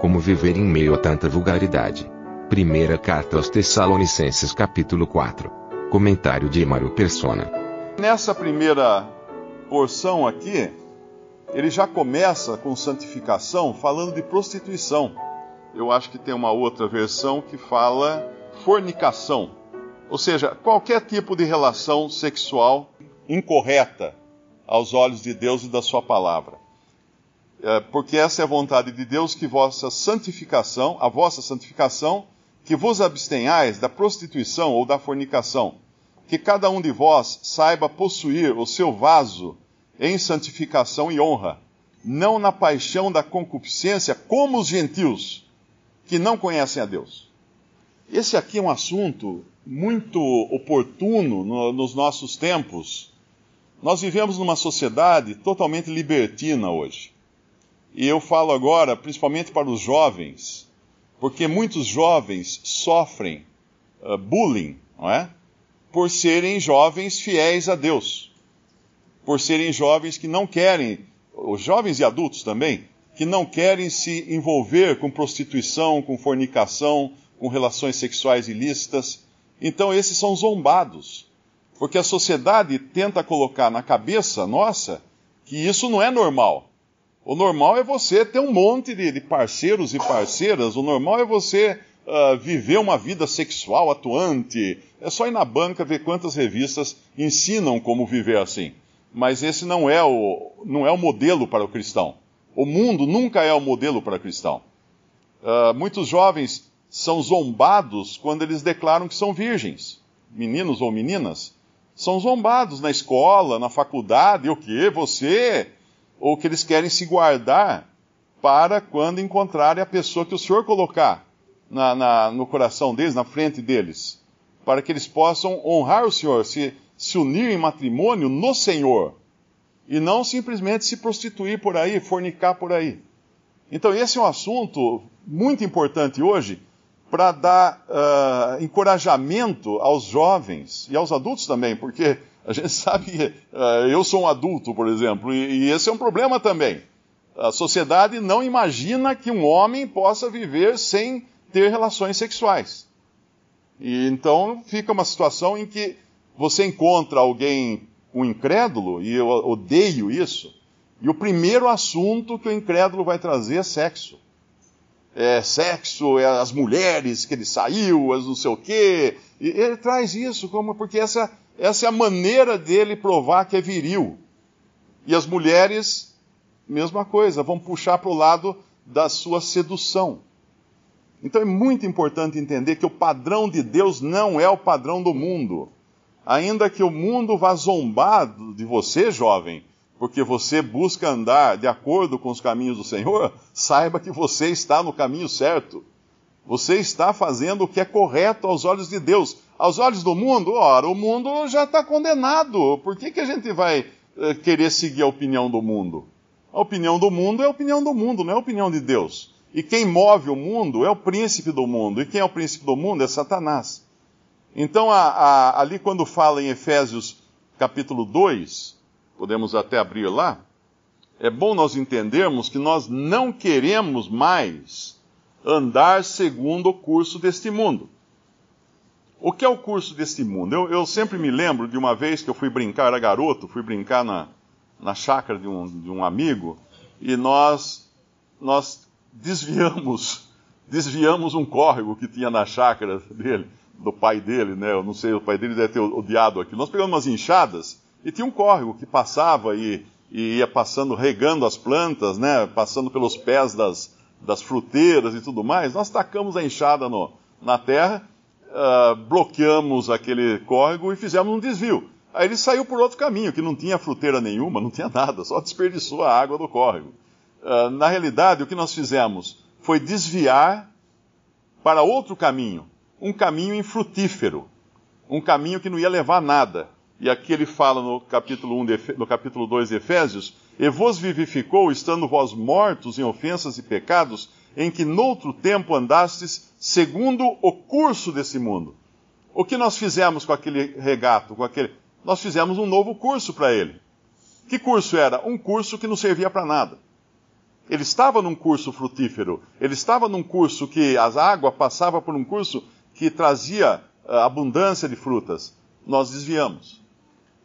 Como viver em meio a tanta vulgaridade. Primeira carta aos Tessalonicenses capítulo 4. Comentário de Emaro Persona. Nessa primeira porção aqui, ele já começa com santificação falando de prostituição. Eu acho que tem uma outra versão que fala fornicação. Ou seja, qualquer tipo de relação sexual incorreta aos olhos de Deus e da Sua palavra. É, porque essa é a vontade de Deus que vossa santificação, a vossa santificação, que vos abstenhais da prostituição ou da fornicação, que cada um de vós saiba possuir o seu vaso em santificação e honra, não na paixão da concupiscência, como os gentios que não conhecem a Deus. Esse aqui é um assunto muito oportuno no, nos nossos tempos. Nós vivemos numa sociedade totalmente libertina hoje. E eu falo agora principalmente para os jovens, porque muitos jovens sofrem uh, bullying, não é? Por serem jovens fiéis a Deus por serem jovens que não querem, os jovens e adultos também, que não querem se envolver com prostituição, com fornicação, com relações sexuais ilícitas. Então, esses são zombados, porque a sociedade tenta colocar na cabeça nossa que isso não é normal. O normal é você ter um monte de, de parceiros e parceiras, o normal é você uh, viver uma vida sexual atuante. É só ir na banca ver quantas revistas ensinam como viver assim mas esse não é o, não é o modelo para o cristão. O mundo nunca é o modelo para o cristão. Uh, muitos jovens são zombados quando eles declaram que são virgens, meninos ou meninas. São zombados na escola, na faculdade, o que? Você? Ou que eles querem se guardar para quando encontrarem a pessoa que o Senhor colocar na, na, no coração deles, na frente deles, para que eles possam honrar o Senhor. Se, se unir em matrimônio no Senhor e não simplesmente se prostituir por aí, fornicar por aí. Então, esse é um assunto muito importante hoje para dar uh, encorajamento aos jovens e aos adultos também, porque a gente sabe que uh, eu sou um adulto, por exemplo, e, e esse é um problema também. A sociedade não imagina que um homem possa viver sem ter relações sexuais. E então fica uma situação em que você encontra alguém, um incrédulo, e eu odeio isso, e o primeiro assunto que o incrédulo vai trazer é sexo. É sexo, é as mulheres que ele saiu, as não sei o quê. E ele traz isso como porque essa, essa é a maneira dele provar que é viril. E as mulheres, mesma coisa, vão puxar para o lado da sua sedução. Então é muito importante entender que o padrão de Deus não é o padrão do mundo ainda que o mundo vá zombar de você, jovem, porque você busca andar de acordo com os caminhos do Senhor, saiba que você está no caminho certo. Você está fazendo o que é correto aos olhos de Deus. Aos olhos do mundo, ora, o mundo já está condenado. Por que, que a gente vai uh, querer seguir a opinião do mundo? A opinião do mundo é a opinião do mundo, não é a opinião de Deus. E quem move o mundo é o príncipe do mundo. E quem é o príncipe do mundo é Satanás. Então, a, a, ali quando fala em Efésios capítulo 2, podemos até abrir lá, é bom nós entendermos que nós não queremos mais andar segundo o curso deste mundo. O que é o curso deste mundo? Eu, eu sempre me lembro de uma vez que eu fui brincar, era garoto, fui brincar na, na chácara de um, de um amigo, e nós, nós desviamos, desviamos um córrego que tinha na chácara dele do pai dele, né? Eu não sei, o pai dele deve ter odiado aquilo. Nós pegamos umas enxadas e tinha um córrego que passava e, e ia passando, regando as plantas, né? Passando pelos pés das, das fruteiras e tudo mais. Nós tacamos a enxada no, na terra, uh, bloqueamos aquele córrego e fizemos um desvio. Aí ele saiu por outro caminho, que não tinha fruteira nenhuma, não tinha nada, só desperdiçou a água do córrego. Uh, na realidade, o que nós fizemos foi desviar para outro caminho, um caminho infrutífero, um caminho que não ia levar a nada. E aqui ele fala no capítulo, 1 de, no capítulo 2 de Efésios: E vos vivificou, estando vós mortos em ofensas e pecados, em que noutro tempo andastes segundo o curso desse mundo. O que nós fizemos com aquele regato, com aquele. Nós fizemos um novo curso para ele. Que curso era? Um curso que não servia para nada. Ele estava num curso frutífero, ele estava num curso que a água passava por um curso que trazia uh, abundância de frutas. Nós desviamos.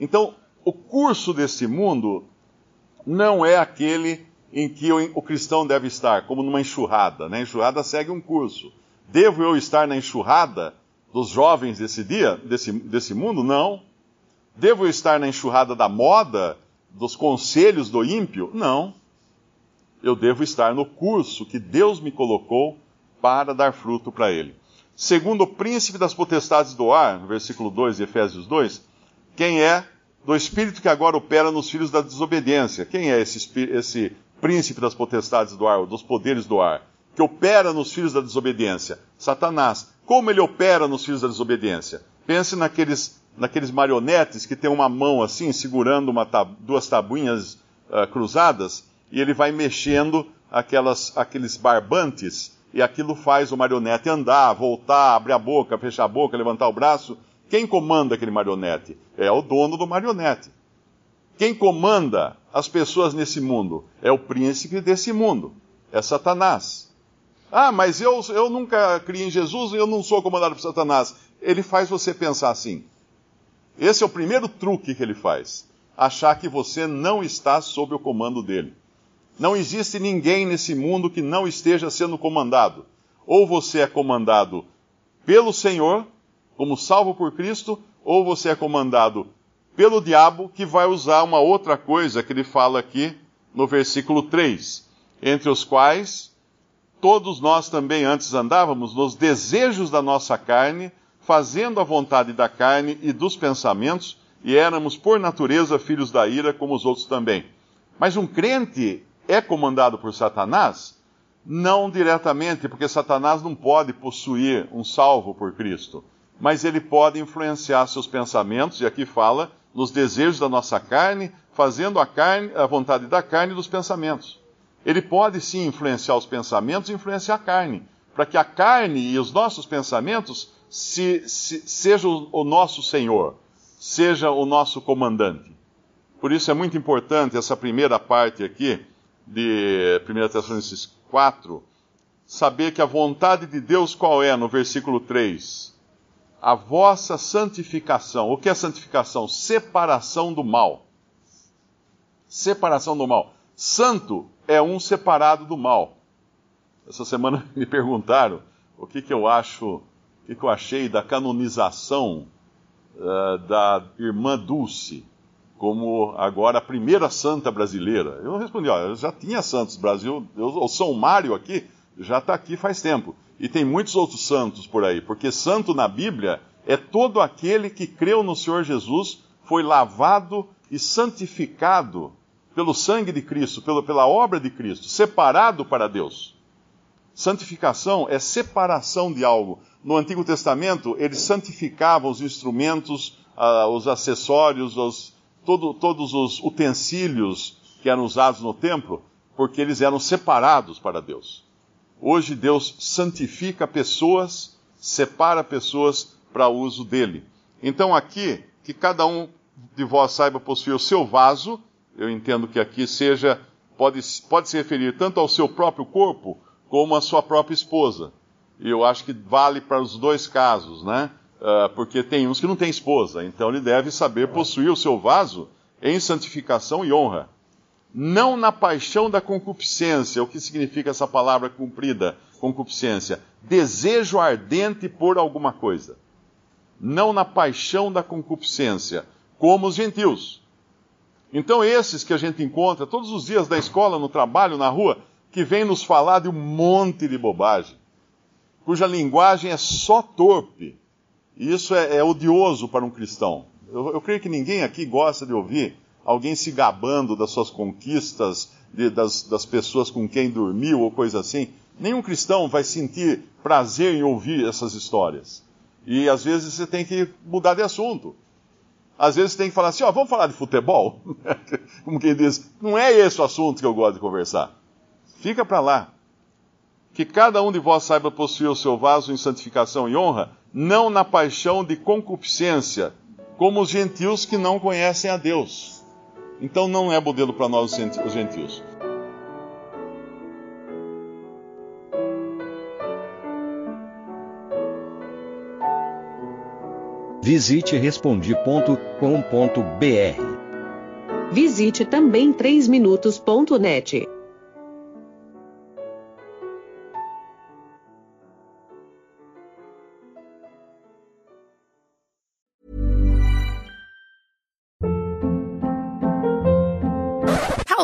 Então, o curso desse mundo não é aquele em que o, cristão deve estar, como numa enxurrada. Né? A enxurrada segue um curso. Devo eu estar na enxurrada dos jovens desse dia, desse, desse mundo? Não. Devo eu estar na enxurrada da moda, dos conselhos do ímpio? Não eu devo estar no curso que Deus me colocou para dar fruto para ele. Segundo o príncipe das potestades do ar, versículo 2 de Efésios 2, quem é do espírito que agora opera nos filhos da desobediência? Quem é esse, esse príncipe das potestades do ar, dos poderes do ar? Que opera nos filhos da desobediência? Satanás. Como ele opera nos filhos da desobediência? Pense naqueles, naqueles marionetes que tem uma mão assim, segurando tab duas tabuinhas uh, cruzadas, e ele vai mexendo aquelas, aqueles barbantes, e aquilo faz o marionete andar, voltar, abrir a boca, fechar a boca, levantar o braço. Quem comanda aquele marionete? É o dono do marionete. Quem comanda as pessoas nesse mundo? É o príncipe desse mundo. É Satanás. Ah, mas eu, eu nunca criei em Jesus e eu não sou comandado por Satanás. Ele faz você pensar assim. Esse é o primeiro truque que ele faz. Achar que você não está sob o comando dele. Não existe ninguém nesse mundo que não esteja sendo comandado. Ou você é comandado pelo Senhor, como salvo por Cristo, ou você é comandado pelo diabo, que vai usar uma outra coisa que ele fala aqui no versículo 3, entre os quais todos nós também antes andávamos nos desejos da nossa carne, fazendo a vontade da carne e dos pensamentos, e éramos por natureza filhos da ira, como os outros também. Mas um crente é comandado por Satanás? Não diretamente, porque Satanás não pode possuir um salvo por Cristo, mas ele pode influenciar seus pensamentos, e aqui fala, nos desejos da nossa carne, fazendo a carne, a vontade da carne e dos pensamentos. Ele pode sim influenciar os pensamentos e influenciar a carne, para que a carne e os nossos pensamentos se, se, sejam o nosso Senhor, seja o nosso comandante. Por isso é muito importante essa primeira parte aqui, de 1 Tessalonicenses 4, saber que a vontade de Deus qual é no versículo 3? A vossa santificação. O que é santificação? Separação do mal. Separação do mal. Santo é um separado do mal. Essa semana me perguntaram o que, que eu acho, o que, que eu achei da canonização uh, da irmã Dulce como agora a primeira santa brasileira. Eu respondi, ó, já tinha santos Brasil, eu, o São Mário aqui já está aqui faz tempo. E tem muitos outros santos por aí, porque santo na Bíblia é todo aquele que creu no Senhor Jesus, foi lavado e santificado pelo sangue de Cristo, pelo, pela obra de Cristo, separado para Deus. Santificação é separação de algo. No Antigo Testamento, eles santificavam os instrumentos, uh, os acessórios, os, todo, todos os utensílios que eram usados no templo, porque eles eram separados para Deus. Hoje Deus santifica pessoas, separa pessoas para uso dele. Então aqui, que cada um de vós saiba possuir o seu vaso, eu entendo que aqui seja, pode, pode se referir tanto ao seu próprio corpo, como à sua própria esposa. E eu acho que vale para os dois casos, né? uh, porque tem uns que não têm esposa, então ele deve saber possuir o seu vaso em santificação e honra. Não na paixão da concupiscência. O que significa essa palavra cumprida, concupiscência? Desejo ardente por alguma coisa. Não na paixão da concupiscência, como os gentios. Então, esses que a gente encontra todos os dias na escola, no trabalho, na rua, que vêm nos falar de um monte de bobagem, cuja linguagem é só torpe, e isso é, é odioso para um cristão. Eu, eu, creio que ninguém aqui gosta de ouvir alguém se gabando das suas conquistas, de, das, das pessoas com quem dormiu ou coisa assim. Nenhum cristão vai sentir prazer em ouvir essas histórias. E às vezes você tem que mudar de assunto. Às vezes você tem que falar assim, ó, vamos falar de futebol? Como quem diz, não é esse o assunto que eu gosto de conversar. Fica para lá. Que cada um de vós saiba possuir o seu vaso em santificação e honra, não na paixão de concupiscência, como os gentios que não conhecem a Deus. Então não é modelo para nós os gentios. Visite respondi.com.br. Visite também 3minutos.net.